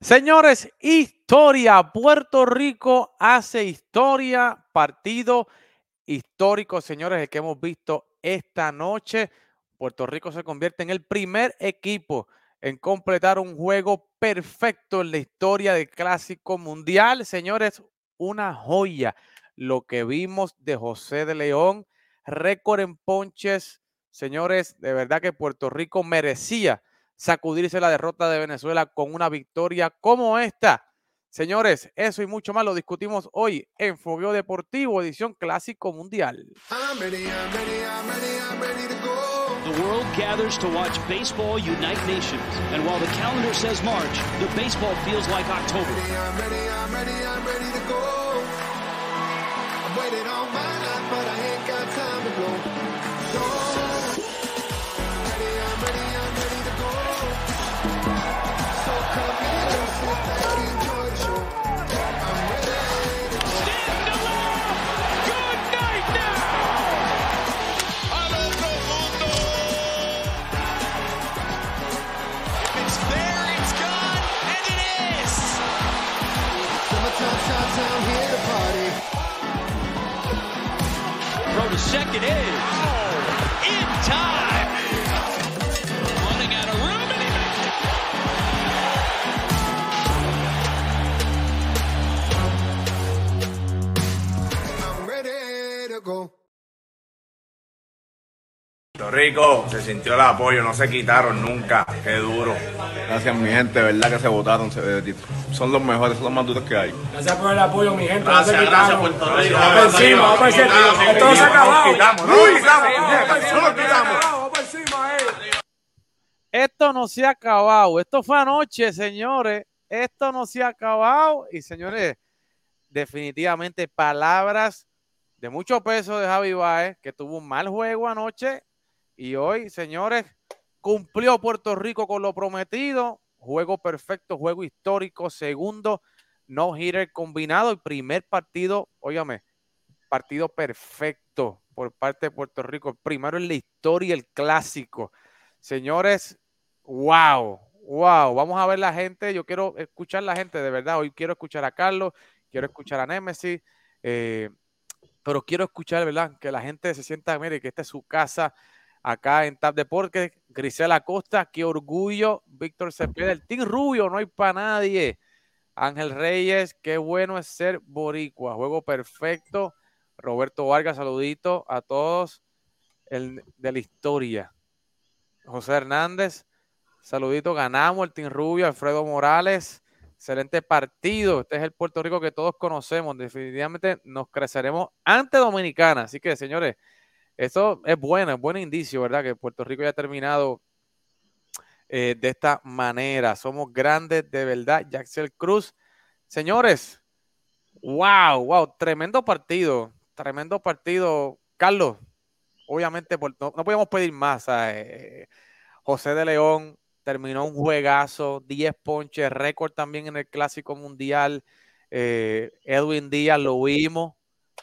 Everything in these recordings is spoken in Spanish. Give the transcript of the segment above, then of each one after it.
Señores, historia. Puerto Rico hace historia. Partido histórico, señores, el que hemos visto esta noche. Puerto Rico se convierte en el primer equipo en completar un juego perfecto en la historia del Clásico Mundial. Señores, una joya lo que vimos de José de León. Récord en ponches. Señores, de verdad que Puerto Rico merecía sacudirse la derrota de Venezuela con una victoria como esta. Señores, eso y mucho más lo discutimos hoy en Fogueo Deportivo, edición Clásico Mundial. The world gathers to watch baseball unite nations. And while the calendar says March, the baseball feels like October. Chop here to party. Throw to second is oh, in time. Puerto Rico se sintió el apoyo, no se quitaron nunca. Qué duro. Gracias, mi gente, verdad que se votaron. se- son los mejores, son los más duros que hay. Gracias por el apoyo, mi gente. Gracias, no se gracias, quitaron. Puerto Rico. Vamos por encima, vamos por encima. Esto no se ha acabado. No quitamos, no lo quitamos, no lo eh. Esto no se ha acabado. Esto fue anoche, señores. Esto no se ha acabado. Y señores, definitivamente palabras de mucho peso de Javi Baez, que tuvo un mal juego anoche. Y hoy, señores, cumplió Puerto Rico con lo prometido. Juego perfecto, juego histórico, segundo no hitter combinado y primer partido, óigame, partido perfecto por parte de Puerto Rico. Primero en la historia, el clásico. Señores, wow, wow. Vamos a ver la gente. Yo quiero escuchar la gente, de verdad. Hoy quiero escuchar a Carlos, quiero escuchar a Nemesis, eh, pero quiero escuchar, ¿verdad? Que la gente se sienta, mire, que esta es su casa acá en Tap Deportes. Grisela Acosta, qué orgullo. Víctor Cepeda, el Team Rubio, no hay para nadie. Ángel Reyes, qué bueno es ser boricua. Juego perfecto. Roberto Vargas, saludito a todos el, de la historia. José Hernández, saludito, ganamos el Team Rubio, Alfredo Morales, excelente partido. Este es el Puerto Rico que todos conocemos. Definitivamente nos creceremos ante Dominicana. Así que, señores, eso es bueno, es buen indicio, ¿verdad? Que Puerto Rico ya ha terminado eh, de esta manera. Somos grandes de verdad. Jaxel Cruz. Señores, wow, wow, tremendo partido. Tremendo partido. Carlos, obviamente por- no, no podíamos pedir más. José de León terminó un juegazo, 10 ponches, récord también en el Clásico Mundial. Eh, Edwin Díaz lo vimos,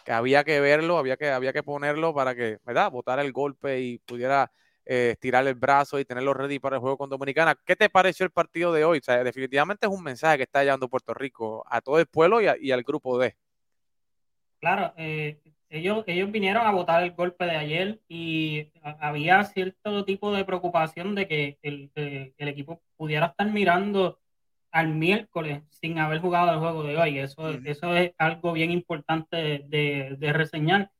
que había que verlo, había que, había que ponerlo para que, ¿verdad? Botar el golpe y pudiera eh, estirar el brazo y tenerlo ready para el juego con Dominicana. ¿Qué te pareció el partido de hoy? O sea, definitivamente es un mensaje que está llevando Puerto Rico a todo el pueblo y, al grupo D. Claro, eh, ellos, ellos vinieron a votar el golpe de ayer y había cierto tipo de preocupación de que el, eh, el equipo pudiera estar mirando al miércoles sin haber jugado el juego de hoy. Eso, eso es algo bien importante de, de reseñar.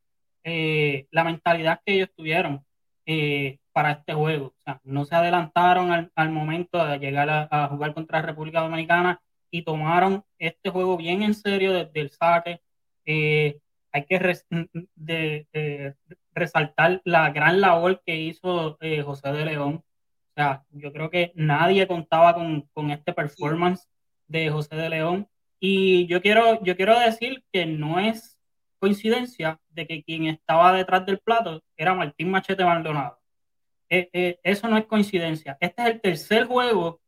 Eh, la mentalidad que ellos tuvieron eh, para este juego. O sea, no se adelantaron al, al momento de llegar a, a jugar contra República Dominicana y tomaron este juego bien en serio desde el saque. Eh, hay que res- de- de- resaltar la gran labor que hizo José de León. Sea, yo creo que nadie contaba con, con este performance de José de León. Y yo quiero, yo quiero decir que no es coincidencia de que quien estaba detrás del plato era Martín Machete Maldonado. Eh, eh, eso no es coincidencia. Este es el tercer juego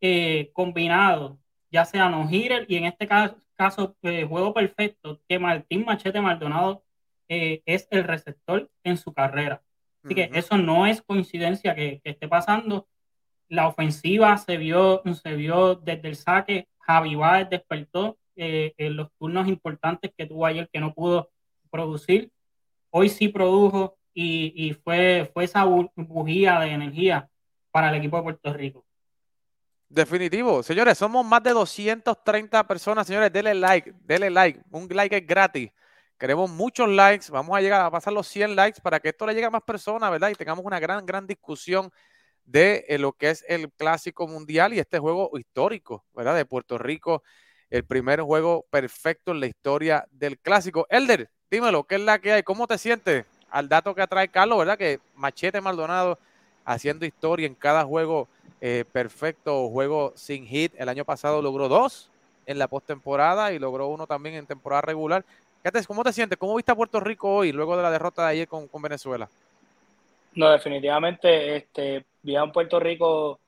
eh, combinado, ya sea no hitter y en este caso, caso juego perfecto, que Martín Machete Maldonado es el receptor en su carrera. Así que eso no es coincidencia que, que esté pasando. La ofensiva se vio, se vio desde el saque. Javi Báez despertó eh, en los turnos importantes que tuvo ayer que no pudo producir. Hoy sí produjo y, y fue, fue esa bujía de energía para el equipo de Puerto Rico. Definitivo. Señores, somos más de 230 personas. Señores, denle like, denle like. Un like es gratis. Queremos muchos likes. Vamos a llegar a pasar los 100 likes para que esto le llegue a más personas, ¿verdad? Y tengamos una gran, gran discusión de eh, lo que es el clásico mundial y este juego histórico, ¿verdad? De Puerto Rico, el primer juego perfecto en la historia del clásico. Elder, dímelo, ¿qué es la que hay? ¿Cómo te sientes al dato que trae Carlos, ¿verdad? Que Machete Maldonado haciendo historia en cada juego eh, perfecto, juego sin hit. El año pasado logró dos en la postemporada y logró uno también en temporada regular. ¿Cómo te sientes? ¿Cómo viste a Puerto Rico hoy luego de la derrota de ayer con, con Venezuela? No, definitivamente este, vi a un Puerto Rico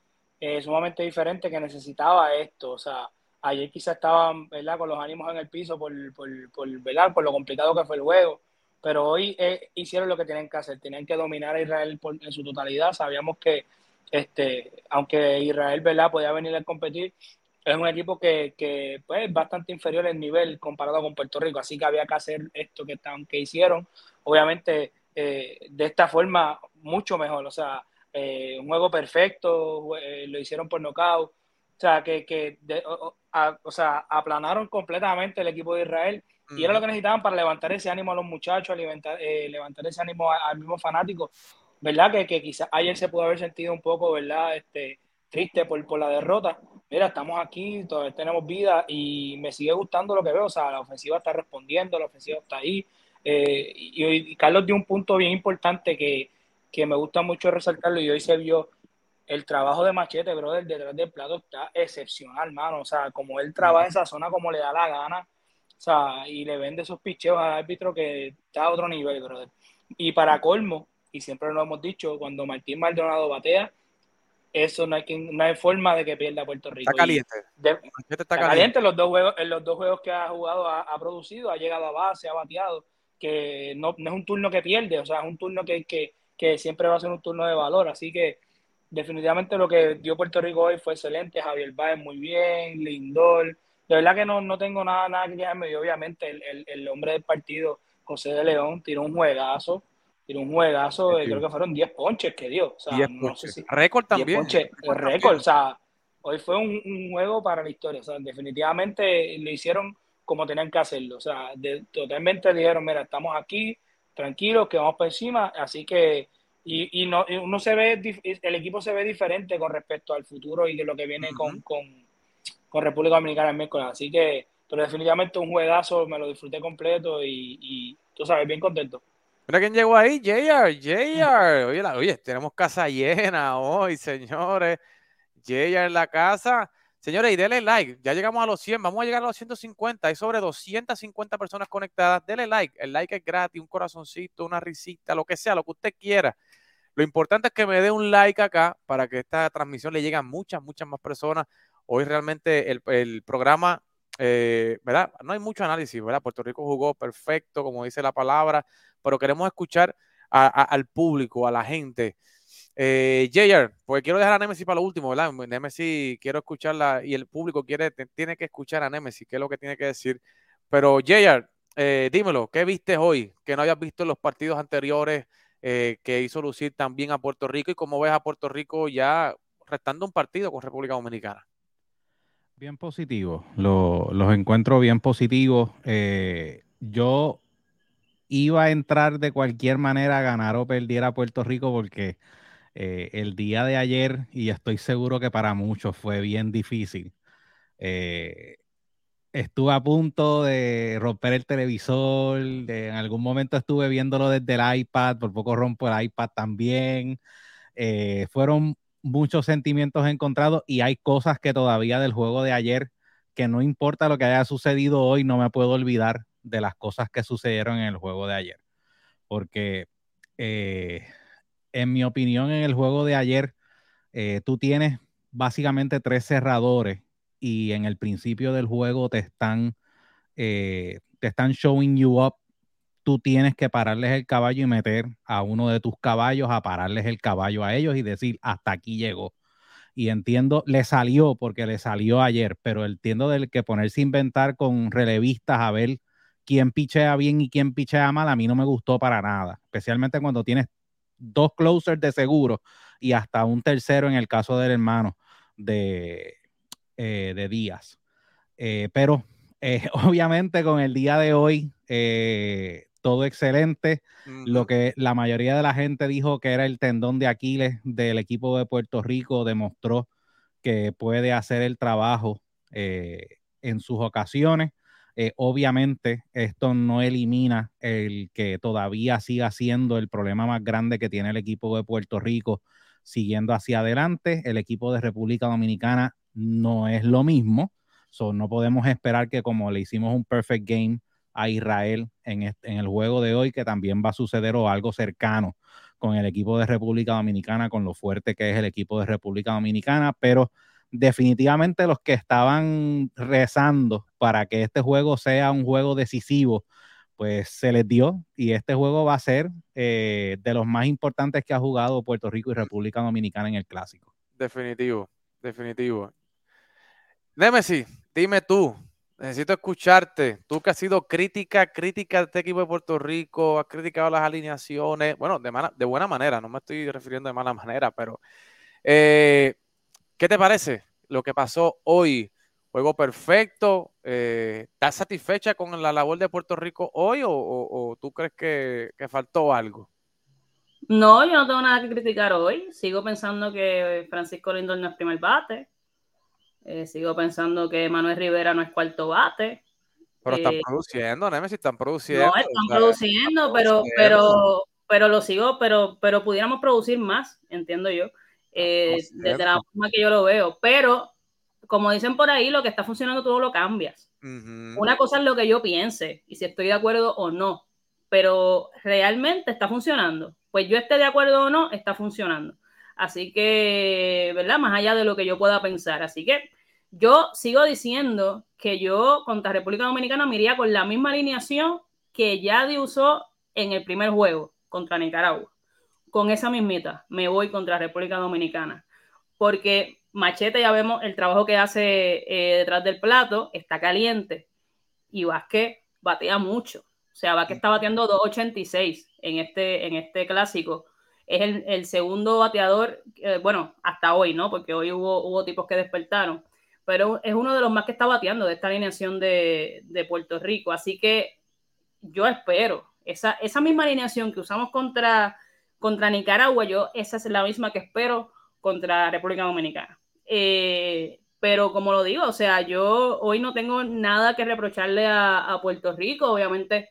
sumamente diferente que necesitaba esto. O sea, ayer quizá estaban ¿verdad? con los ánimos en el piso por, por, por, por lo complicado que fue el juego, pero hoy eh, hicieron lo que tenían que hacer, tenían que dominar a Israel en su totalidad. Sabíamos que, este, aunque Israel ¿verdad? podía venir a competir, es un equipo que, que pues, es bastante inferior en nivel comparado con Puerto Rico, así que había que hacer esto que, que hicieron. Obviamente, eh, de esta forma, mucho mejor. O sea, eh, un juego perfecto, eh, lo hicieron por nocaut. O sea, que, que o, sea, aplanaron completamente el equipo de Israel y era lo que necesitaban para levantar ese ánimo a los muchachos, levantar, levantar ese ánimo al mismo fanático. ¿Verdad? Que, que quizás ayer se pudo haber sentido un poco, ¿verdad? Este, triste por, por la derrota. Mira, estamos aquí, todavía tenemos vida y me sigue gustando lo que veo. O sea, la ofensiva está respondiendo, la ofensiva está ahí. y, y, Carlos dio un punto bien importante que, que me gusta mucho resaltarlo y hoy se vio el trabajo de Machete, brother, detrás del plato está excepcional, mano. O sea, como él trabaja esa zona como le da la gana, o sea, y le vende esos picheos al árbitro que está a otro nivel, brother. Y para colmo, y siempre lo hemos dicho, cuando Martín Maldonado batea, eso no hay, no hay forma de que pierda Puerto Rico. Está caliente. está, caliente. Los dos juegos, en los dos juegos que ha jugado ha, producido, ha llegado a base, ha bateado, que no, no, es un turno que pierde, o sea, es un turno que, que, que siempre va a ser un turno de valor. Así que definitivamente lo que dio Puerto Rico hoy fue excelente. Javier Báez muy bien, Lindor. De verdad que no, no tengo nada, nada que quejarme. Y obviamente el, el, el, hombre del partido, José de León, tiró un juegazo. Tiró un juegazo, creo que fueron 10 ponches que dio. O sea, no sé si, récord también. Ponches, récord, o sea, hoy fue un, un, juego para la historia. O sea, definitivamente lo hicieron como tenían que hacerlo. O sea, de, totalmente dijeron, mira, estamos aquí, tranquilos, que vamos por encima, así que, y, y no, uno se ve, el equipo se ve diferente con respecto al futuro y de lo que viene con, con, con, República Dominicana el miércoles, así que, pero definitivamente un juegazo, me lo disfruté completo y, y tú sabes, bien contento. Mira quién llegó ahí, JR, JR. Oye, oye, tenemos casa llena hoy, señores. JR en la casa. Señores, y denle like. Ya llegamos a los 100. Vamos a llegar a los 150. Hay sobre 250 personas conectadas. Denle like. El like es gratis. Un corazoncito, una risita, lo que sea, lo que usted quiera. Lo importante es que me dé un like acá para que esta transmisión le llegue a muchas, muchas más personas. Hoy realmente el, programa, eh, ¿verdad? No hay mucho análisis, ¿verdad? Puerto Rico jugó perfecto, como dice la palabra, pero queremos escuchar al público, a la gente. Eh, JR, porque quiero dejar a Nemesis para lo último, ¿verdad? Nemesis, quiero escucharla y el público quiere, tiene que escuchar a Nemesis, qué es lo que tiene que decir. Pero JR, eh, dímelo, ¿qué viste hoy que no hayas visto en los partidos anteriores eh, que hizo lucir también a Puerto Rico y cómo ves a Puerto Rico ya restando un partido con República Dominicana? Bien positivo, los encuentro bien positivos. Eh, yo iba a entrar de cualquier manera a ganar o perdiera a Puerto Rico porque eh, el día de ayer, y estoy seguro que para muchos fue bien difícil, eh, estuve a punto de romper el televisor, en algún momento estuve viéndolo desde el iPad, por poco rompo el iPad también. Fueron muchos sentimientos encontrados y hay cosas que todavía del juego de ayer, que no importa lo que haya sucedido hoy, no me puedo olvidar de las cosas que sucedieron en el juego de ayer. Porque en mi opinión, en el juego de ayer, eh, tú tienes básicamente tres cerradores y en el principio del juego te están, eh, te están showing you up. Tú tienes que pararles el caballo y meter a uno de tus caballos a pararles el caballo a ellos y decir, hasta aquí llegó. y entiendo, le salió porque le salió ayer, pero entiendo del que ponerse a inventar con relevistas a ver quién pichea bien y quién pichea mal, a mí no me gustó para nada, especialmente cuando tienes dos closers de seguro y hasta un tercero en el caso del hermano de, eh, de Díaz. Eh, pero eh, obviamente con el día de hoy, todo excelente. Lo que la mayoría de la gente dijo que era el tendón de Aquiles del equipo de Puerto Rico demostró que puede hacer el trabajo en sus ocasiones. obviamente, esto no elimina el que todavía siga siendo el problema más grande que tiene el equipo de Puerto Rico siguiendo hacia adelante. El equipo de República Dominicana no es lo mismo. no podemos esperar que como le hicimos un perfect game a Israel en, el juego de hoy, que también va a suceder o algo cercano con el equipo de República Dominicana, con lo fuerte que es el equipo de República Dominicana, pero definitivamente los que estaban rezando para que este juego sea un juego decisivo pues se les dio y este juego va a ser eh, de los más importantes que ha jugado Puerto Rico y República Dominicana en el clásico. Definitivo, definitivo. Nemesis, dime tú, necesito escucharte. Tú que has sido crítica, crítica de este equipo de Puerto Rico, has criticado las alineaciones, bueno, de, buena manera, no me estoy refiriendo de mala manera, pero eh, ¿qué te parece lo que pasó hoy? juego perfecto. Eh, ¿Estás satisfecha con la labor de Puerto Rico hoy o, tú crees que, faltó algo? No, yo no tengo nada que criticar hoy. Sigo pensando que Francisco Lindor no es primer bate. Eh, sigo pensando que Manuel Rivera no es cuarto bate. Pero están eh, produciendo, Nemesis, están produciendo. No, están produciendo, pero, pero, pero lo sigo, pero, pero pudiéramos producir más, entiendo yo, desde la forma que yo lo veo. Pero como dicen por ahí, lo que está funcionando tú lo cambias. Una cosa es lo que yo piense y si estoy de acuerdo o no, pero realmente está funcionando. Pues yo esté de acuerdo o no, está funcionando. Así que, ¿verdad? Más allá de lo que yo pueda pensar. Así que yo sigo diciendo que yo contra República Dominicana me iría con la misma alineación que ya usó en el primer juego contra Nicaragua. Con esa mismita me voy contra República Dominicana. Porque Machete ya vemos el trabajo que hace eh, detrás del plato, está caliente. Y Vázquez batea mucho. O sea, Vázquez está bateando 2.86 en este, en este clásico. Es el, segundo bateador, eh, bueno, hasta hoy, ¿no? Porque hoy hubo, hubo tipos que despertaron. Pero es uno de los más que está bateando de esta alineación de, Puerto Rico. Así que yo espero esa, esa misma alineación que usamos contra, contra Nicaragua, yo esa es la misma que espero contra República Dominicana. Eh, pero como lo digo, o sea, yo hoy no tengo nada que reprocharle a, Puerto Rico. Obviamente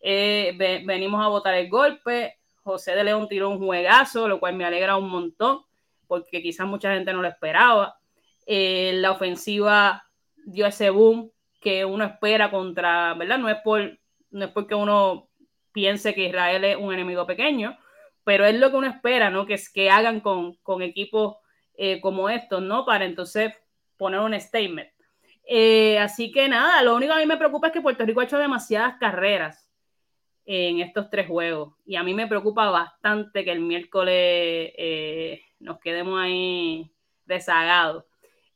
eh, venimos a votar el golpe. José de León tiró un juegazo, lo cual me alegra un montón, porque quizás mucha gente no lo esperaba. Eh, la ofensiva dio ese boom que uno espera contra, ¿verdad? No es, por, no es porque uno piense que Israel es un enemigo pequeño, pero es lo que uno espera, ¿no? Que, que hagan con, con equipos eh, como estos, ¿no? Para entonces poner un statement. Eh, así que nada, lo único que a mí me preocupa es que Puerto Rico ha hecho demasiadas carreras en estos tres juegos y a mí me preocupa bastante que el miércoles eh, nos quedemos ahí rezagados.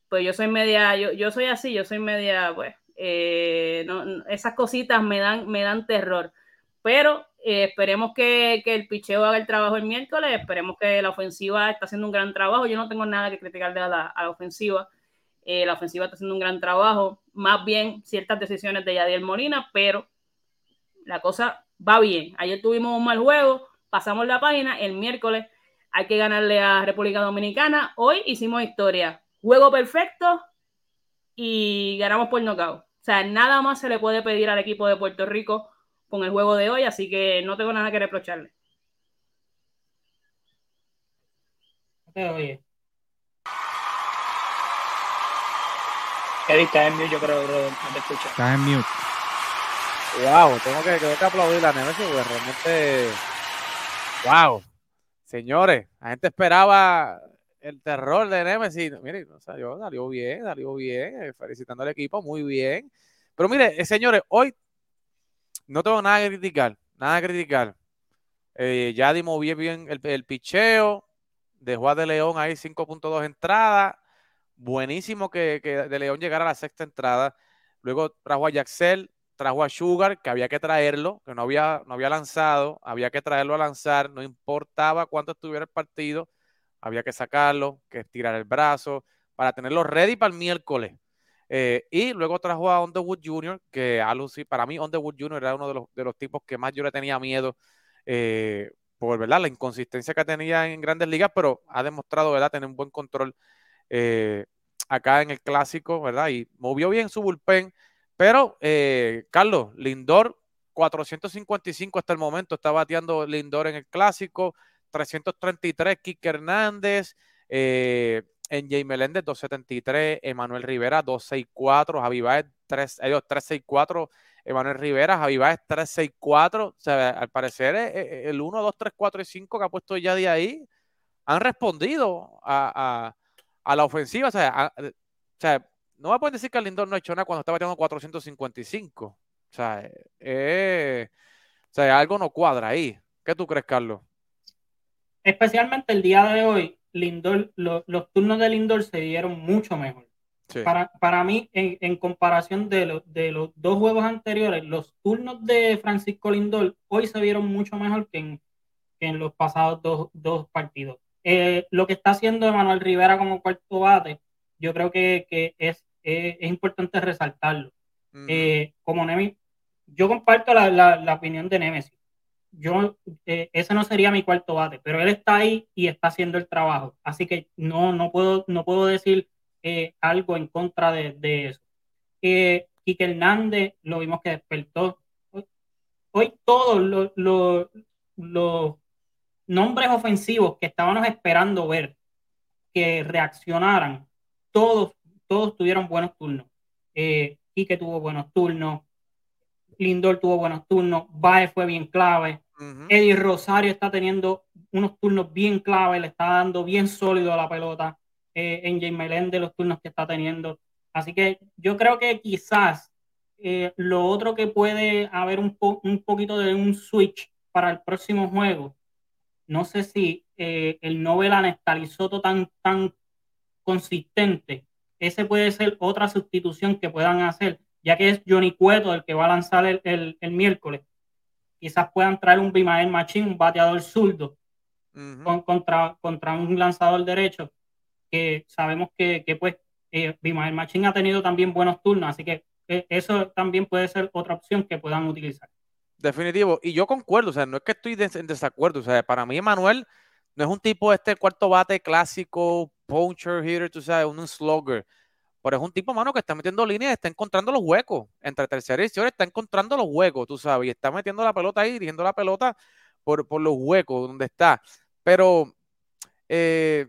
Pues yo soy media, yo, yo soy así, yo soy media, pues, esas cositas me dan, me dan terror. Pero eh, esperemos que, el picheo haga el trabajo el miércoles, esperemos que la ofensiva está haciendo un gran trabajo. Yo no tengo nada que criticar de a la ofensiva. Eh, la ofensiva está haciendo un gran trabajo, más bien ciertas decisiones de Yadiel Molina, pero la cosa va bien. Ayer tuvimos un mal juego, pasamos la página, el miércoles hay que ganarle a República Dominicana. Hoy hicimos historia, juego perfecto y ganamos por nocaut. O sea, nada más se le puede pedir al equipo de Puerto Rico con el juego de hoy, así que no tengo nada que reprocharle. oye. Eddie, estás en mute, yo creo, bro, no te escucho. En mute. Wow, tengo que, tengo que aplaudir la Nemesis porque realmente. Wow. Señores, la gente esperaba el terror de Nemesis. Mire, salió, salió bien, salió bien. Eh, felicitando al equipo, muy bien. Pero mire, eh, señores, hoy no tengo nada que criticar, nada que criticar. Eh, ya dimos bien, bien el, picheo, dejó a De León ahí 5.2 entradas. Buenísimo que, que, De León llegara a la sexta entrada. Luego trajo a Yaxel, trajo a Sugar, que había que traerlo, que no había, no había lanzado, había que traerlo a lanzar, no importaba cuánto estuviera el partido, había que sacarlo, que estirar el brazo, para tenerlo ready para el miércoles. Eh, y luego trajo a Underwood Jr., que a Lucy, para mí Underwood Jr. era uno de los, de los tipos que más yo le tenía miedo eh, por ¿verdad? la inconsistencia que tenía en grandes ligas, pero ha demostrado ¿verdad? tener un buen control eh, acá en el clásico, ¿verdad? Y movió bien su bullpen. Pero, eh, Carlos, Lindor, 455 hasta el momento, está bateando Lindor en el clásico, 333 Kike Hernández, eh, en Jay Meléndez 273, Emanuel Rivera 264, Javi Baez 3, 364, Emanuel Rivera, Javi Baez 364, o sea, al parecer eh, el 1, 2, 3, 4 y 5 que ha puesto ya de ahí han respondido a, a, a la ofensiva, o sea, a, o sea no a poder decir que Lindor no ha hecho nada cuando está bateando 455. O sea, eh, o sea, algo no cuadra ahí. ¿Qué tú crees, Carlos? Especialmente el día de hoy, Lindor, lo, los turnos de Lindor se dieron mucho mejor. Sí. Para, para mí, en, en comparación de, lo, de, los dos juegos anteriores, los turnos de Francisco Lindor hoy se vieron mucho mejor que en, que en los pasados dos, dos partidos. Eh, lo que está haciendo Emanuel Rivera como cuarto bate, yo creo que, que es eh, es importante resaltarlo. Uh -huh. eh, como Nemesis, yo comparto la, la, la, opinión de Nemesis. Yo, eh, ese no sería mi cuarto bate, pero él está ahí y está haciendo el trabajo. Así que no, no, puedo, no puedo decir eh, algo en contra de, de eso. Eh, Quique Hernández lo vimos que despertó. Hoy, hoy todos los, los nombres ofensivos que estábamos esperando ver que reaccionaran, todos todos tuvieron buenos turnos. Eh, Quique tuvo buenos turnos, Lindor tuvo buenos turnos, Baez fue bien clave, uh -huh. Eddie Rosario está teniendo unos turnos bien clave, le está dando bien sólido a la pelota, eh, en James Melende los turnos que está teniendo. Así que yo creo que quizás eh, lo otro que puede haber un, po un poquito de un switch para el próximo juego, no sé si eh, el Nobel anestalizoto tan, tan consistente ese puede ser otra sustitución que puedan hacer, ya que es Johnny Cueto el que va a lanzar el, el, el miércoles. Quizás puedan traer un Bimael Machín, un bateador zurdo, uh -huh. con, contra, contra un lanzador derecho, que sabemos que, que pues eh, Bimael Machín ha tenido también buenos turnos, así que eh, eso también puede ser otra opción que puedan utilizar. Definitivo, y yo concuerdo, o sea, no es que estoy en desacuerdo, o sea, para mí Emanuel no es un tipo este cuarto bate clásico, puncher hitter, tú sabes, un slugger. Pero es un tipo, mano, que está metiendo líneas, está encontrando los huecos. Entre tercera y tercera está encontrando los huecos, tú sabes, y está metiendo la pelota ahí, dirigiendo la pelota por, por los huecos donde está. Pero, eh,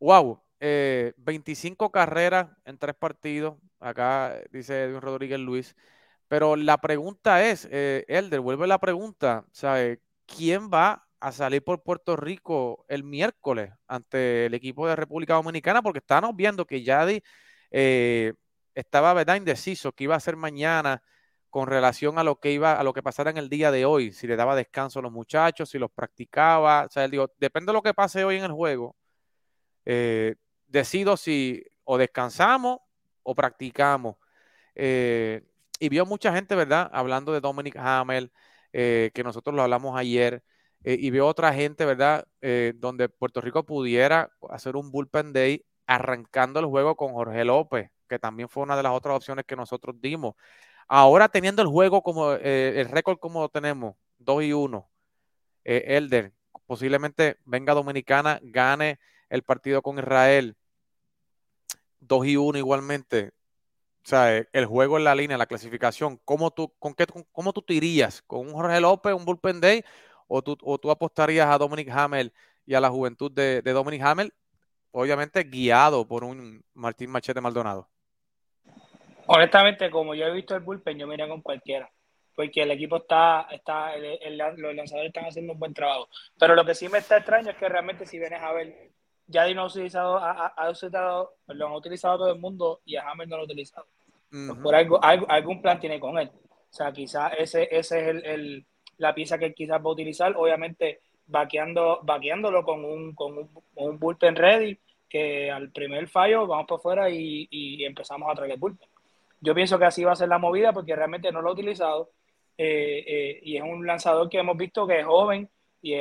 wow, eh, 25 carreras en tres partidos. Acá dice Edwin Rodríguez Luis. Pero la pregunta es, eh, Elder, vuelve la pregunta, ¿sabe? ¿Quién va a salir por Puerto Rico el miércoles ante el equipo de República Dominicana, porque estábamos viendo que Yadi eh, estaba ¿verdad? indeciso que iba a hacer mañana con relación a lo que iba a lo que pasara en el día de hoy, si le daba descanso a los muchachos, si los practicaba, o sea, él digo, depende de lo que pase hoy en el juego, eh, decido si o descansamos o practicamos. Eh, y vio mucha gente, ¿verdad? Hablando de Dominic Hamel, que nosotros lo hablamos ayer, eh, y veo otra gente, ¿verdad? Eh, donde Puerto Rico pudiera hacer un bullpen day arrancando el juego con Jorge López, que también fue una de las otras opciones que nosotros dimos. Ahora teniendo el juego como eh, el récord como lo tenemos, 2 y 1, Elder, posiblemente venga Dominicana, gane el partido con Israel, 2 y 1 igualmente. O sea, el juego en la línea, la clasificación, ¿cómo tú, con qué, cómo tú te irías? ¿Con un Jorge López, un bullpen day? O tú, o tú apostarías a Dominic Hamel y a la juventud de, de Dominic Hamel, obviamente guiado por un Martín Machete Maldonado? Honestamente, como yo he visto el bullpen, yo me iría con cualquiera. Porque el equipo está, está el, el, los lanzadores están haciendo un buen trabajo. Pero lo que sí me está extraño es que realmente si vienes a ver, ya no ha utilizado, ha, ha, utilizado, lo han utilizado todo el mundo y a Hamel no lo ha utilizado. Uh -huh. Por algo, algo, algún plan tiene con él. O sea, quizás ese, ese es el, el la pieza que quizás va a utilizar. Obviamente, vaqueando, vaqueándolo con un, con, un, bullpen ready, que al primer fallo vamos por fuera y, empezamos a traer el bullpen. Yo pienso que así va a ser la movida porque realmente no lo he utilizado eh, eh, y es un lanzador que hemos visto que es joven y,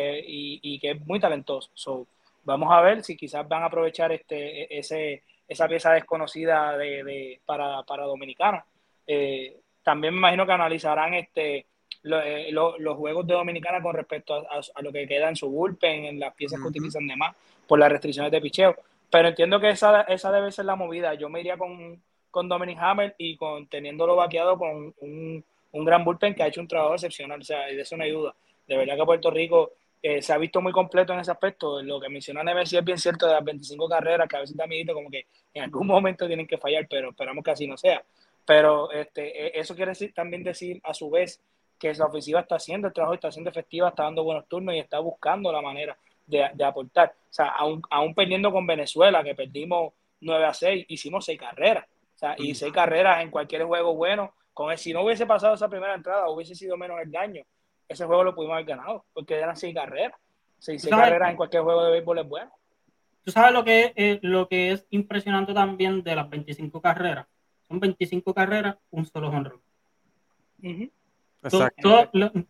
y- que es muy talentoso. So, vamos a ver si quizás van a aprovechar este, ese, esa pieza desconocida de, de- para, para Dominicana. Eh, también me imagino que analizarán este, lo- eh, lo- los juegos de Dominicana con respecto a, a- a lo que queda en su bullpen, en las piezas que utilizan de más, por las restricciones de picheo. Pero entiendo que esa, esa debe ser la movida. Yo me iría con, con Dominic Hammer y con teniéndolo vaqueado con un, un gran bullpen que ha hecho un trabajo excepcional. O sea, de eso no hay duda. De verdad que Puerto Rico eh, se ha visto muy completo en ese aspecto. Lo que menciona Neves sí es bien cierto de las 25 carreras, que a veces también como que en algún momento tienen que fallar, pero esperamos que así no sea. Pero este, eh, eso quiere decir, también decir a su vez que la ofensiva está haciendo el trabajo, está haciendo efectiva, está dando buenos turnos y está buscando la manera de, de aportar. O sea, aún, aún perdiendo con Venezuela, que perdimos 9 a 6, hicimos 6 carreras. O sea, y 6 carreras en cualquier juego bueno. Con el, si no hubiese pasado esa primera entrada, hubiese sido menos el daño. Ese juego lo pudimos haber ganado, porque eran 6 carreras. 6 ¿Sabes? carreras en cualquier juego de béisbol es bueno. Tú sabes lo que, es, eh, lo que es impresionante también de las 25 carreras. Son 25 carreras, un solo honrón. Exacto. Todo,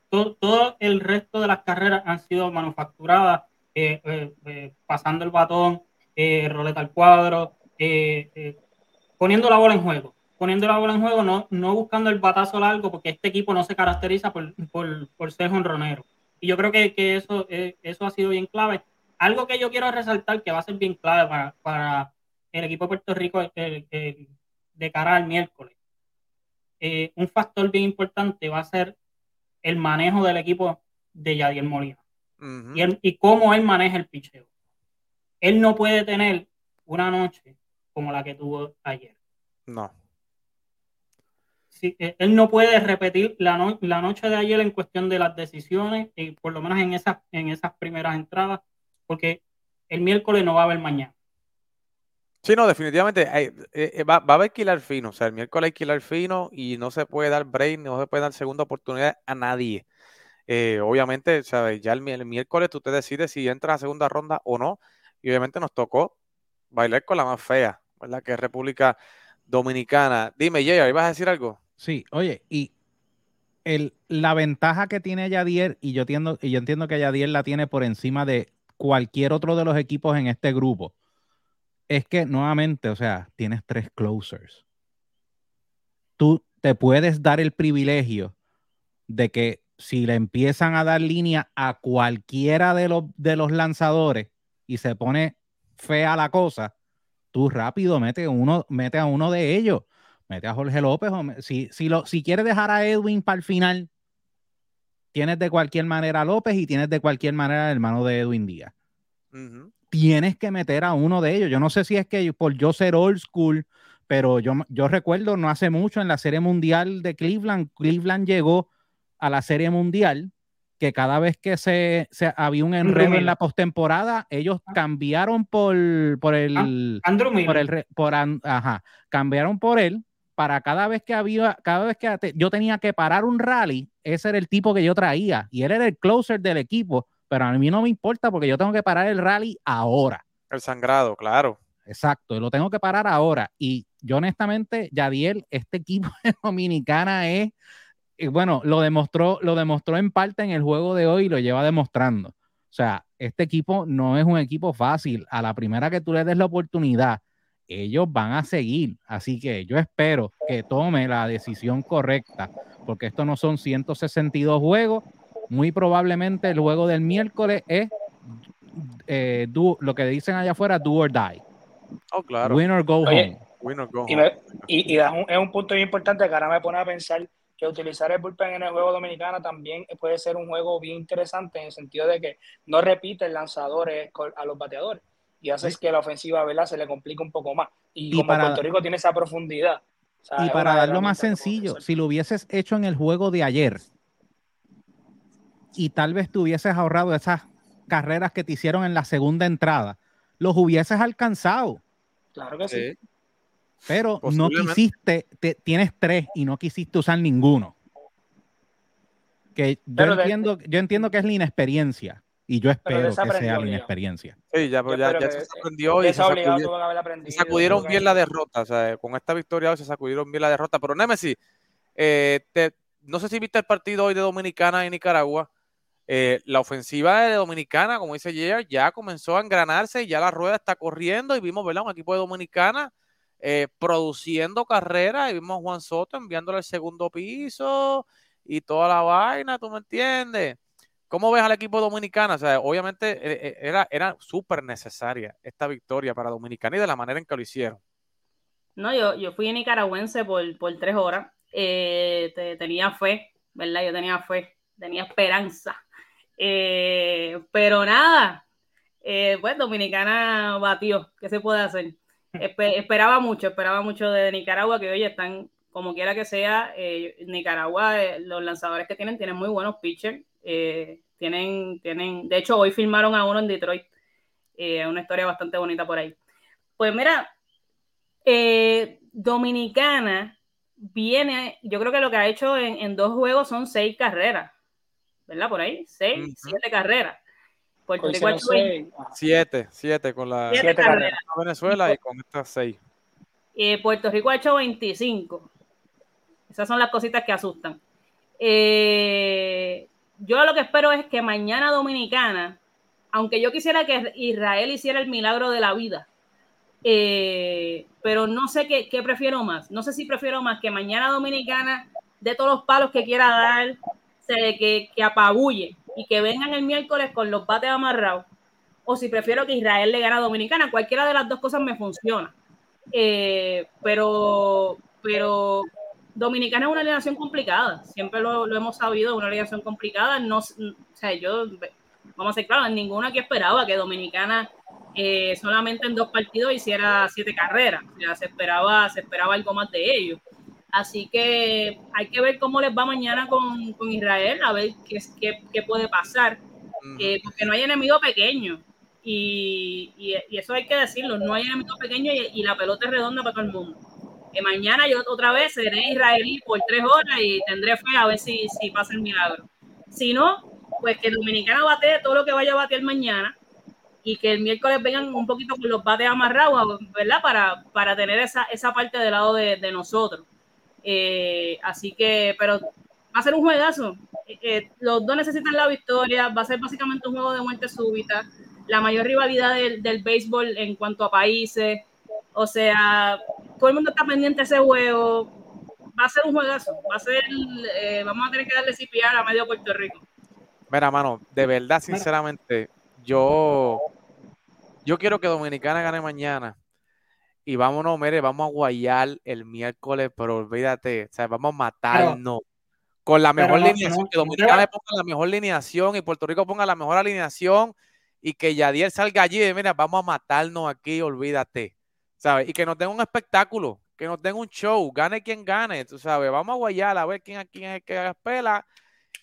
todo- todo el resto de las carreras han sido manufacturadas, eh, eh, eh, pasando el batón, eh, roleta al cuadro, eh, eh, poniendo la bola en juego. Poniendo la bola en juego, no, no buscando el batazo largo, porque este equipo no se caracteriza por, por, por ser jonronero. Y yo creo que, que eso, eso ha sido bien clave. Algo que yo quiero resaltar que va a ser bien clave para, para el equipo de Puerto Rico eh, eh, de cara al miércoles eh, un factor bien importante va a ser el manejo del equipo de Yadier Molina y, cómo él maneja el picheo. Él no puede tener una noche como la que tuvo ayer. No. Sí, eh, él no puede repetir la, no- la noche de ayer en cuestión de las decisiones, y por lo menos en esas, en esas primeras entradas, porque el miércoles no va a haber mañana. Sí, no, definitivamente eh, eh, va, a haber hilar fino. O sea, el miércoles hay fino y no se puede dar break, no se puede dar segunda oportunidad a nadie. Eh, obviamente, ¿sabes? Ya el, mi- el miércoles tú te decides si entras a segunda ronda o no. Y obviamente nos tocó bailar con la más fea, ¿verdad? Que es República Dominicana. Dime, Jay, ¿ibas a decir algo? Sí, oye, y la ventaja que tiene Yadier, y yo entiendo, y yo entiendo que Yadier la tiene por encima de cualquier otro de los equipos en este grupo, es que nuevamente, o sea, tienes tres closers. Tú te puedes dar el privilegio de que si le empiezan a dar línea a cualquiera de los, de los lanzadores y se pone fea la cosa, tú rápido mete, uno, mete a uno de ellos. Mete a Jorge López. O si, si, lo, si quieres dejar a Edwin para el final, tienes de cualquier manera a López y tienes de cualquier manera al hermano de Edwin Díaz. Tienes que meter a uno de ellos. Yo no sé si es que por yo ser old school, pero yo, yo recuerdo no hace mucho en la Serie Mundial de Cleveland, Cleveland llegó a la Serie Mundial que cada vez que se, se- había un enredo en la postemporada, ellos cambiaron por, por el Andrew Miller. por el por ajá, cambiaron por él para cada vez que había, cada vez que yo tenía que parar un rally, ese era el tipo que yo traía y él era el closer del equipo, pero a mí no me importa porque yo tengo que parar el rally ahora. El sangrado, claro. Exacto, lo tengo que parar ahora. Y yo honestamente, Yadiel, este equipo de Dominicana es, eh, bueno, lo demostró, lo demostró en parte en el juego de hoy y lo lleva demostrando. O sea, este equipo no es un equipo fácil. A la primera que tú le des la oportunidad, ellos van a seguir. Así que yo espero que tome la decisión correcta, porque esto no son 162 juegos. Muy probablemente el juego del miércoles es eh, do- lo que dicen allá afuera, do or die. Oh, claro. Win or go Oye, home. Win or go Y, home. me- y, y das un- es un punto bien importante que ahora me pone a pensar que utilizar el bullpen en el juego dominicano también puede ser un juego bien interesante en el sentido de que no repite el lanzador con- a los bateadores y haces que la ofensiva ¿verdad? se le complique un poco más. Y, Y como para- Puerto Rico tiene esa profundidad. o sea, Y para darlo más sencillo, si lo hubieses hecho en el juego de ayer y tal vez te hubieses ahorrado esas carreras que te hicieron en la segunda entrada, los hubieses alcanzado, Claro que sí. Sí. pero no quisiste, te- tienes tres y no quisiste usar ninguno. Que yo de- entiendo, yo entiendo que es la inexperiencia. Y yo espero que sea la inexperiencia. Sí, ya, pero ya, espero ya que- se sorprendió y se sacudieron que- bien la derrota. O sea, con esta victoria hoy se sacudieron bien la derrota. Pero Nemesis, eh, te- no sé si viste el partido hoy de Dominicana y Nicaragua. Eh, la ofensiva de Dominicana, como dice Jair, ya comenzó a engranarse y ya la rueda está corriendo. Y vimos, ¿verdad? Un equipo de Dominicana eh, produciendo carreras. Y vimos a Juan Soto enviándole el segundo piso y toda la vaina, ¿tú me entiendes? ¿Cómo ves al equipo dominicano? O sea, obviamente eh, era, era súper necesaria esta victoria para Dominicana y de la manera en que lo hicieron. No, yo, yo fui nicaragüense por, por tres horas. Te- tenía fe, ¿verdad? Yo tenía fe, tenía esperanza. Eh, pero nada, eh, pues Dominicana batió. ¿Qué se puede hacer? Espe- esperaba mucho, esperaba mucho de Nicaragua, que oye, están, como quiera que sea, eh, Nicaragua, eh, los lanzadores que tienen, tienen muy buenos pitchers. tienen, tienen, de hecho, hoy filmaron a uno en Detroit. una historia bastante bonita por ahí. Pues mira, Dominicana viene, yo creo que lo que ha hecho en dos juegos son seis carreras, ¿verdad? Por ahí, seis, siete carreras. Puerto Hoy Rico. Ajá. Siete, siete con la siete Siete carreras. Venezuela y con estas seis. Eh, Puerto Rico ha hecho 25. Esas son las cositas que asustan. Eh, yo lo que espero es que mañana Dominicana, aunque yo quisiera que Israel hiciera el milagro de la vida, eh, pero no sé qué, qué prefiero más. No sé si prefiero más que mañana Dominicana de todos los palos que quiera dar, se, que, que apabulle y que vengan el miércoles con los bates amarrados, o si prefiero que Israel le gane a Dominicana. Cualquiera de las dos cosas me funciona. Eh, pero, pero Dominicana es una alineación complicada, siempre lo, lo hemos sabido, una alineación complicada. No, o sea, yo, vamos a ser claros, ninguno aquí esperaba que Dominicana eh, solamente en dos partidos hiciera siete carreras, o sea, se esperaba, se esperaba algo más de ellos. Así que hay que ver cómo les va mañana con, con Israel, a ver qué, qué, qué puede pasar, eh, porque no hay enemigo pequeño. Y, y, y, eso hay que decirlo, no hay enemigo pequeño y, y la pelota es redonda para todo el mundo. Que mañana yo otra vez seré israelí por tres horas y tendré fe a ver si, si pasa el milagro. Si no, pues que Dominicana bate todo lo que vaya a batear mañana y que el miércoles vengan un poquito con los bates amarrados, ¿verdad? Para, para tener esa, esa parte del lado de, de nosotros. Eh, así que, pero va a ser un juegazo. Eh, los dos necesitan la victoria, va a ser básicamente un juego de muerte súbita la mayor rivalidad del, del, béisbol en cuanto a países. O sea, todo el mundo está pendiente de ese juego. Va a ser un juegazo. Va a ser, eh, vamos a tener que darle CPR a medio Puerto Rico. Mira, mano, de verdad, sinceramente, yo, yo quiero que Dominicana gane mañana. Y vámonos, mire, vamos a guayar el miércoles, pero olvídate, o sea, vamos a matarnos. Pero, con la mejor alineación, no, que Dominicana ponga la mejor alineación y Puerto Rico ponga la mejor alineación y que Yadier salga allí y mira, vamos a matarnos aquí, olvídate, ¿sabes? Y que nos den un espectáculo, que nos den un show, gane quien gane, tú sabes, vamos a guayar a ver quién, a quién es el que espera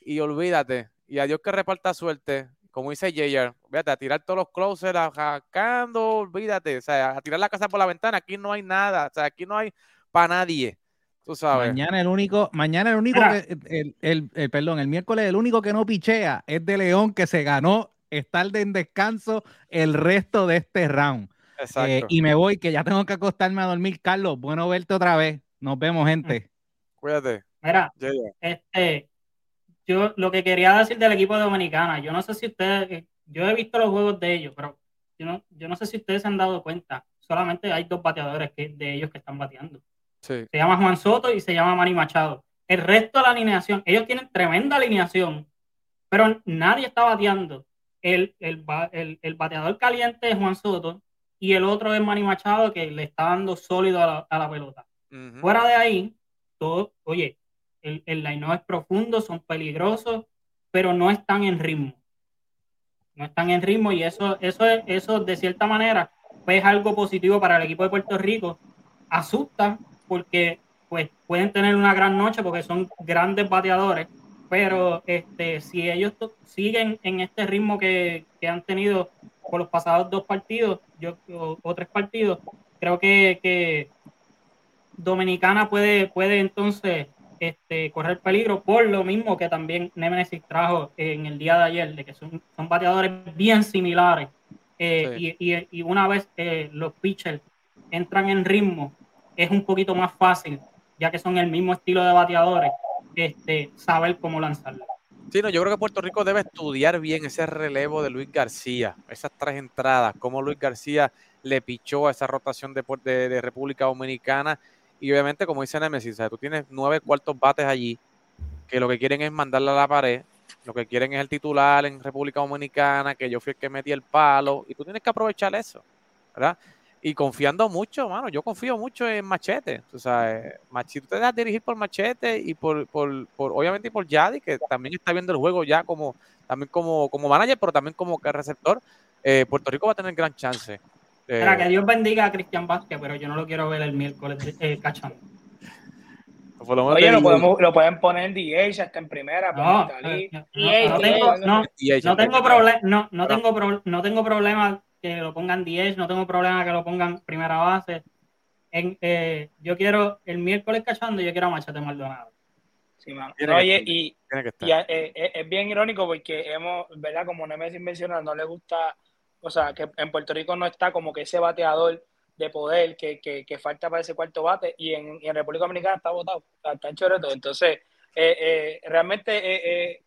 y olvídate, y a Dios que reparta suerte, como dice Jayer, olvídate, a tirar todos los closers, jacando, olvídate, o sea, a tirar la casa por la ventana, aquí no hay nada, o sea, aquí no hay para nadie. Tú sabes. Mañana el único, mañana el único que, el, el, el, perdón, el miércoles el único que no pichea es de León que se ganó estar de en descanso el resto de este round. Eh, y me voy, que ya tengo que acostarme a dormir. Carlos, bueno verte otra vez. Nos vemos, gente. Cuídate. Mira, yeah, yeah. este, yo lo que quería decir del equipo de Dominicana, yo no sé si ustedes, yo he visto los juegos de ellos, pero yo no, yo no sé si ustedes se han dado cuenta. Solamente hay dos bateadores que, de ellos que están bateando. Sí. Se llama Juan Soto y se llama Manny Machado. El resto de la alineación, ellos tienen tremenda alineación, pero nadie está bateando el, el, el, el, bateador caliente es Juan Soto y el otro es Manny Machado que le está dando sólido a la, a la pelota. Uh -huh. Fuera de ahí, todo, oye, el, el line es profundo, son peligrosos, pero no están en ritmo. No están en ritmo y eso, eso, eso de cierta manera pues, es algo positivo para el equipo de Puerto Rico. Asusta porque pues, pueden tener una gran noche porque son grandes bateadores, pero este, si ellos siguen en este ritmo que, que, han tenido por los pasados dos partidos yo, o, o tres partidos, creo que, que, Dominicana puede, puede entonces este, correr peligro, por lo mismo que también Nemesis trajo en el día de ayer, de que son, son bateadores bien similares. Eh, Sí. y, y- y una vez eh, los pitchers entran en ritmo, es un poquito más fácil, ya que son el mismo estilo de bateadores, este, saber cómo lanzarla. Sí, no, yo creo que Puerto Rico debe estudiar bien ese relevo de Luis García, esas tres entradas, cómo Luis García le pichó a esa rotación de, de- de República Dominicana. Y obviamente, como dice Nemesis, o tú tienes nueve cuartos bates allí, que lo que quieren es mandarla a la pared, lo que quieren es el titular en República Dominicana, que yo fui el que metí el palo, y tú tienes que aprovechar eso, ¿verdad? Y confiando mucho, mano, yo confío mucho en Machete. O sea, eh, Mach- si tú te dejas dirigir por Machete y por, por, por- obviamente por Yadi, que también está viendo el juego ya como, también como, como manager, pero también como receptor, eh, Puerto Rico va a tener gran chance. Espera, que Dios bendiga a Cristian Vázquez, pero yo no lo quiero ver el miércoles eh, cachando. por lo menos Oye, lo, podemos, lo pueden poner en DH hasta en primera. No, eh, no, no tengo, no, no problema, no, tengo pro- no tengo problema que lo pongan 10, no tengo problema que lo pongan primera base. En, eh, yo quiero el miércoles cachando, yo quiero a Machete Maldonado. Sí, oye, y, eh, eh, es bien irónico porque hemos, ¿verdad? Como Nemesis menciona, no le gusta, o sea, que en Puerto Rico no está como que ese bateador de poder que, que, que falta para ese cuarto bate y en, y en República Dominicana está votado, está, en choreto. Entonces, eh, eh, realmente, eh, eh,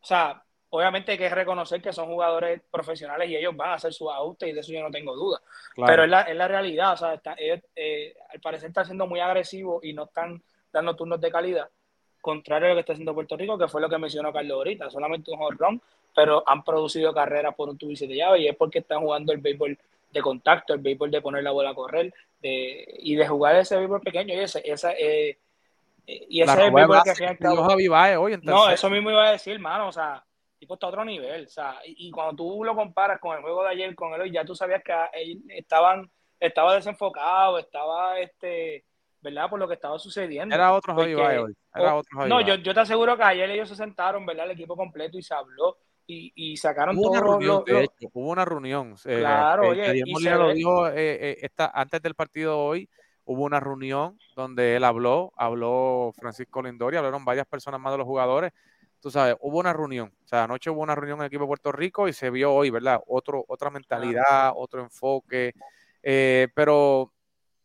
o sea, obviamente hay que reconocer que son jugadores profesionales y ellos van a hacer sus ajustes y de eso yo no tengo duda. Claro. Pero es la, es la realidad, o sea, está- ellos, eh, al parecer están siendo muy agresivos y no están dando turnos de calidad, contrario a lo que está haciendo Puerto Rico, que fue lo que mencionó Carlos ahorita, solamente un jorrón, pero han producido carreras por un tubo y siete llaves y es porque están jugando el béisbol de contacto, el béisbol de poner la bola a correr de, y de jugar ese béisbol pequeño y ese, esa, eh, eh, y ese es el béisbol que Baez hoy no, eso mismo iba a decir, mano, o sea, el tipo está a otro nivel, o sea, y, y cuando tú lo comparas con el juego de ayer, con él hoy, ya tú sabías que a- él estaban, estaba desenfocado, estaba, este, ¿verdad? Por lo que estaba sucediendo. Era otro Porque- hoy. Era o- otro no, yo, yo te aseguro que ayer ellos se sentaron, ¿verdad? El equipo completo y se habló y, y sacaron Hubo una todo reunión, lo- de lo- hecho, hubo una reunión. eh, Claro, eh, oye, y se lo dijo eh, esta- antes del partido hoy, hubo una reunión donde él habló, habló Francisco Lindori, hablaron varias personas más de los jugadores. Tú sabes, hubo una reunión, o sea, anoche hubo una reunión en el equipo de Puerto Rico y se vio hoy, ¿verdad? Otro, otra mentalidad, otro enfoque. eh, pero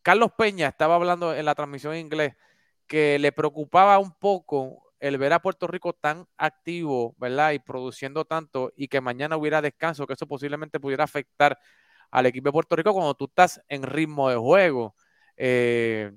Carlos Peña estaba hablando en la transmisión en inglés que le preocupaba un poco el ver a Puerto Rico tan activo, ¿verdad? Y produciendo tanto y que mañana hubiera descanso, que eso posiblemente pudiera afectar al equipo de Puerto Rico cuando tú estás en ritmo de juego. Eh,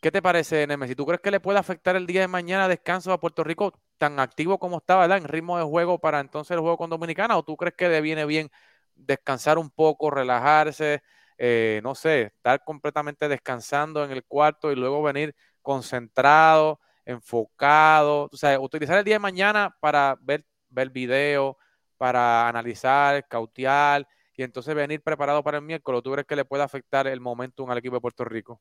¿Qué te parece, Nemesis? ¿Tú crees que le puede afectar el día de mañana descanso a Puerto Rico tan activo como está, ¿verdad? En ritmo de juego para entonces el juego con Dominicana, o tú crees que le viene bien descansar un poco, relajarse, eh, no sé, estar completamente descansando en el cuarto y luego venir concentrado, enfocado, o sea, utilizar el día de mañana para ver, ver video, para analizar, cautear y entonces venir preparado para el miércoles. ¿Tú crees que le puede afectar el momentum al equipo de Puerto Rico?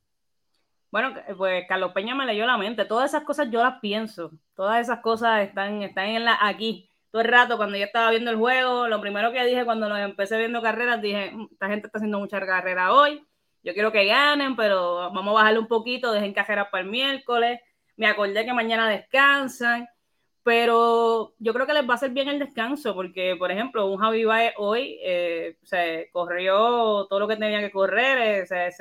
Bueno, pues Carlos Peña me leyó la mente. Todas esas cosas yo las pienso. Todas esas cosas están, están en la, aquí. Todo el rato, cuando yo estaba viendo el juego, lo primero que dije cuando los empecé viendo carreras, dije, "Mm, esta gente está haciendo mucha carrera hoy. Yo quiero que ganen, pero vamos a bajarle un poquito, dejen carreras para el miércoles. Me acordé que mañana descansan, pero yo creo que les va a hacer bien el descanso, porque, por ejemplo, un Javi Baez hoy eh, se corrió todo lo que tenía que correr, eh, se,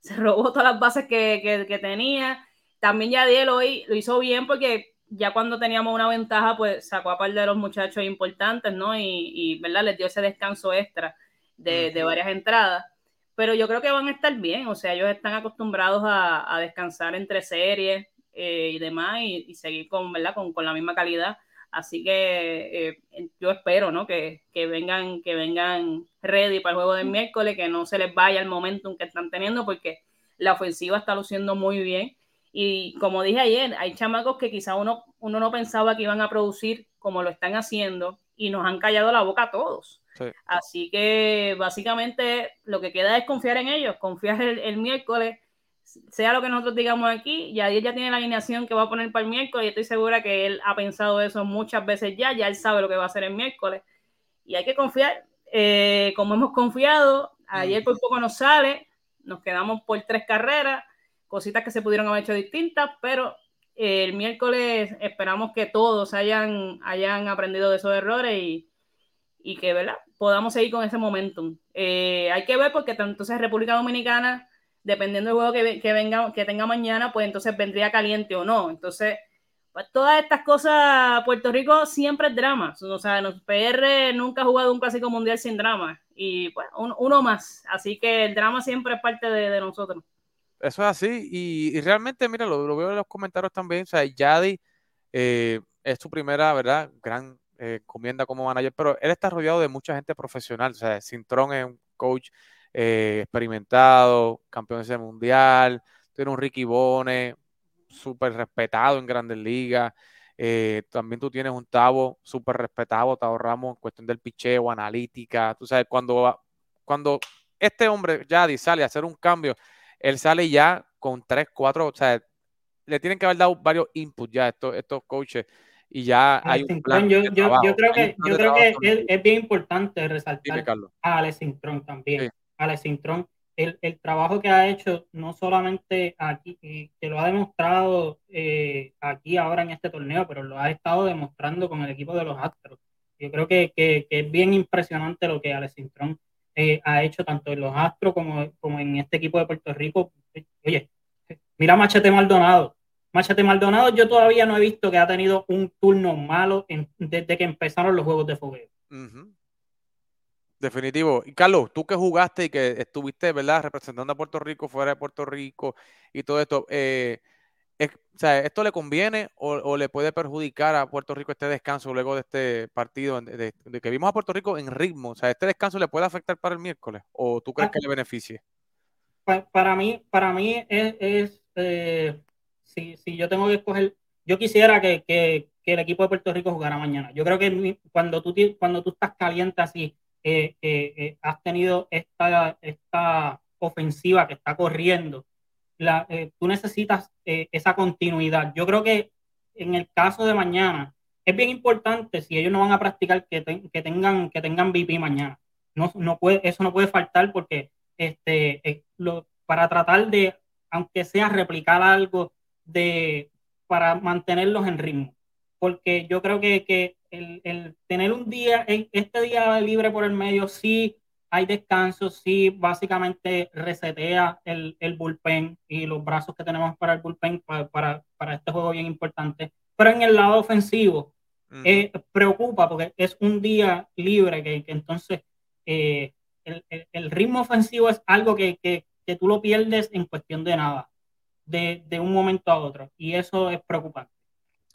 se, robó todas las bases que, que, que tenía. También Yadiel hoy lo hizo bien porque ya cuando teníamos una ventaja, pues sacó a par de los muchachos importantes, ¿no? Y, y ¿verdad? Les dio ese descanso extra de, de, varias entradas. Pero yo creo que van a estar bien, o sea, ellos están acostumbrados a, a descansar entre series eh, y demás y, y, seguir con, ¿verdad? Con, con la misma calidad. Así que eh, yo espero, ¿no? Que, que, vengan, que vengan ready para el juego del miércoles, que no se les vaya el momentum que están teniendo, porque la ofensiva está luciendo muy bien. Y como dije ayer, hay chamacos que quizá uno, uno no pensaba que iban a producir como lo están haciendo y nos han callado la boca a todos. Sí. Así que básicamente lo que queda es confiar en ellos, confiar el, el miércoles, sea lo que nosotros digamos aquí, ya ya tiene la alineación que va a poner para el miércoles y estoy segura que él ha pensado eso muchas veces ya, ya él sabe lo que va a hacer el miércoles y hay que confiar, eh, como hemos confiado, ayer por poco nos sale, nos quedamos por tres carreras, cositas que se pudieron haber hecho distintas, pero el miércoles esperamos que todos hayan, hayan aprendido de esos errores y, y que ¿verdad? podamos seguir con ese momentum. Eh, hay que ver porque entonces República Dominicana, dependiendo del juego que, que, venga, que tenga mañana, pues entonces vendría caliente o no. Entonces, pues todas estas cosas, Puerto Rico siempre es drama. O sea, los PR nunca ha jugado un clásico mundial sin drama. Y pues uno, más. Así que el drama siempre es parte de, nosotros. Eso es así. Y, realmente, mira, lo, veo en los comentarios también. O sea, Yadi eh, es su primera, ¿verdad? Gran eh, como manager, pero él está rodeado de mucha gente profesional. O sea, Cintrón es un coach eh, experimentado, campeón ese mundial. Tiene un Ricky Bone, súper respetado en Grandes Ligas. Eh, también tú tienes un Tavo súper respetado, Tavo Ramos, en cuestión del picheo, analítica. Tú sabes, cuando, cuando este hombre, Yadi, sale a hacer un cambio, él sale ya con tres, cuatro, o sea, le tienen que haber dado varios inputs ya estos, estos coaches y ya hay un plan yo, yo, creo que, yo creo que es, bien importante resaltar a Alex Intron también. Alex Intron el, el, trabajo que ha hecho, no solamente aquí, que lo ha demostrado eh, aquí ahora en este torneo, pero lo ha estado demostrando con el equipo de los Astros. Yo creo que, que, es bien impresionante lo que Alex Sintrón ha hecho tanto en los Astros como, como en este equipo de Puerto Rico. Oye, mira Machete Maldonado. Machete Maldonado yo todavía no he visto que ha tenido un turno malo desde que empezaron los juegos de fogueo. Definitivo. Y Carlos, tú que jugaste y que estuviste, ¿verdad?, representando a Puerto Rico fuera de Puerto Rico y todo esto, eh, ¿esto le conviene o, le puede perjudicar a Puerto Rico este descanso luego de este partido, de, que vimos a Puerto Rico en ritmo? O sea, ¿este descanso le puede afectar para el miércoles o tú crees que le beneficie? Para mí, para mí es, eh, si, yo tengo que escoger, yo quisiera que, el equipo de Puerto Rico jugara mañana. Yo creo que cuando tú, cuando tú estás caliente así, eh, eh, has tenido esta, esta ofensiva que está corriendo, la, eh, tú necesitas esa continuidad. Yo creo que en el caso de mañana, es bien importante si ellos no van a practicar que, tengan que tengan VP mañana. No, no puede, eso no puede faltar porque este, lo, para tratar de, aunque sea replicar algo de para mantenerlos en ritmo. Porque yo creo que, que el, tener un día, este día libre por el medio, sí hay descanso, sí básicamente resetea el, el bullpen y los brazos que tenemos para el bullpen para, para, este juego bien importante. Pero en el lado ofensivo, eh, preocupa porque es un día libre que, entonces eh, el, el, ritmo ofensivo es algo que, que, que, tú lo pierdes en cuestión de nada, de, de un momento a otro. Y eso es preocupante.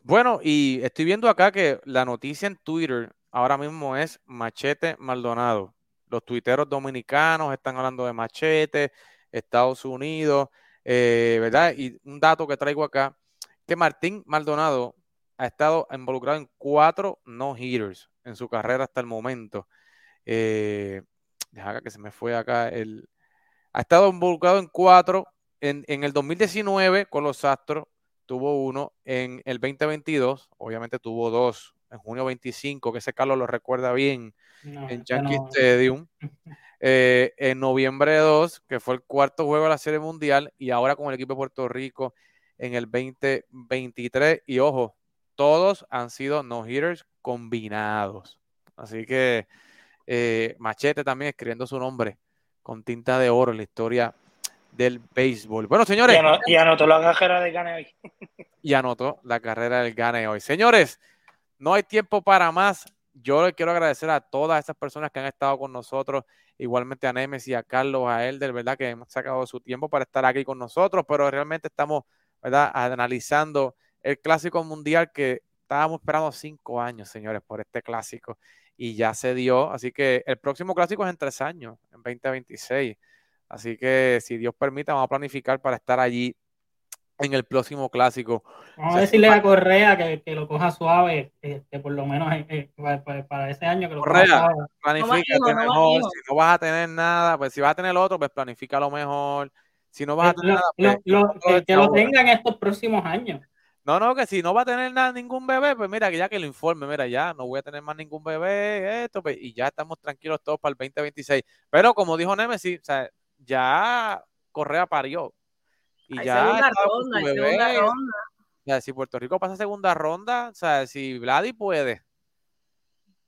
Bueno, y estoy viendo acá que la noticia en Twitter ahora mismo es Machete Maldonado. Los tuiteros dominicanos están hablando de Machete, Estados Unidos, eh, ¿verdad? Y un dato que traigo acá, que Martín Maldonado ha estado involucrado en cuatro no-hitters en su carrera hasta el momento. Eh, que se me fue acá el... Ha estado involucrado en cuatro. En, en el 2019 con los Astros tuvo uno en el 2022, obviamente tuvo dos en junio 25, que ese Carlos lo recuerda bien, en Yankee Stadium. Eh, en noviembre 2, que fue el cuarto juego de la Serie Mundial, y ahora con el equipo de Puerto Rico en el 2023. Y ojo, todos han sido no-hitters combinados. Así que eh, Machete también escribiendo su nombre con tinta de oro en la historia del béisbol. Bueno, señores. Y, anotó la carrera del gane hoy. y anotó la carrera del gane hoy. Señores, no hay tiempo para más. Yo le quiero agradecer a todas esas personas que han estado con nosotros, igualmente a Nemes y a Carlos, a él, de verdad que hemos sacado su tiempo para estar aquí con nosotros, pero realmente estamos, ¿verdad?, analizando el clásico mundial que estábamos esperando cinco años, señores, por este clásico y ya se dio. Así que el próximo clásico es en tres años, en 2026. Así que si Dios permite, vamos a planificar para estar allí en el próximo clásico. Vamos a decirle a Correa que, que, lo coja suave, este, por lo menos eh, eh, para, ese año que lo Correa, coja suave. Planifícate mejor. si no vas a tener nada, pues si vas a tener otro, pues planifica lo mejor. Si no vas a tener nada, pues, que, lo tenga en estos próximos años. No, no, que si no va a tener nada, ningún bebé, pues mira, que ya que lo informe, mira, ya no voy a tener más ningún bebé, esto, pues, y ya estamos tranquilos todos para el 2026. Pero como dijo Nemesis, o sea, ya Correa parió. Y ya segunda ronda, segunda ronda. O sea, si Puerto Rico pasa segunda ronda, o sea, si Vladi puede,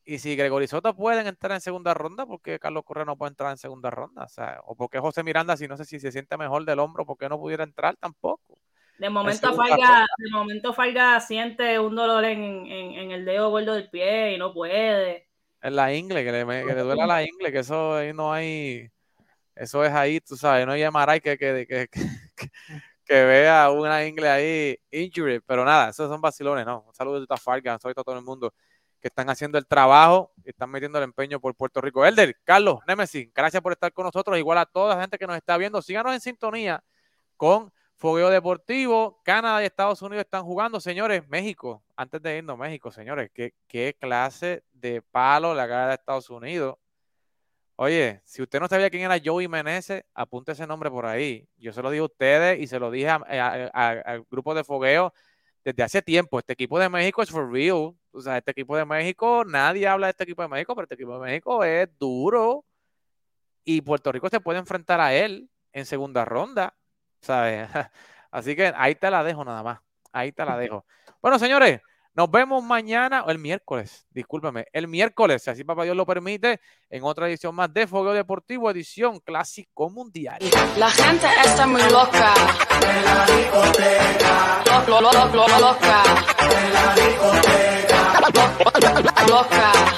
y si Gregory Soto pueden entrar en segunda ronda, ¿por qué Carlos Correa no puede entrar en segunda ronda? O sea, o porque José Miranda, si no sé si se siente mejor del hombro, ¿por qué no pudiera entrar tampoco? De momento, Falga, de momento Falga siente un dolor en, en, en el dedo gordo del pie y no puede. En la ingle, que le, que le duele a la ingle, que eso ahí no hay, eso es ahí, tú sabes, no hay MRI que, que, que, que, que- vea una ingle ahí injury, pero nada, esos son vacilones, ¿no? Un saludo a Farga, un saludo a todo el mundo que están haciendo el trabajo y están metiendo el empeño por Puerto Rico. Elder, Carlos, Nemesis, gracias por estar con nosotros, igual a toda la gente que nos está viendo, síganos en sintonía con Fogueo Deportivo, Canadá y Estados Unidos están jugando, señores, México, antes de irnos, México, señores, qué, qué clase de palo la cara de Estados Unidos. Oye, si usted no sabía quién era Joey Menezes, apunte ese nombre por ahí. Yo se lo dije a ustedes y se lo dije a- a- a- al grupo de fogueo desde hace tiempo. Este equipo de México es for real. O sea, este equipo de México, nadie habla de este equipo de México, pero este equipo de México es duro y Puerto Rico se puede enfrentar a él en segunda ronda, ¿sabes? Así que ahí te la dejo nada más. Ahí te la dejo. Bueno, señores, nos vemos mañana o el miércoles, discúlpeme, el miércoles, si así papá Dios lo permite, en otra edición más de Fogueo Deportivo, edición Clásico Mundial. La gente está muy loca. Lo- lo- lo- lo- loca. Loca.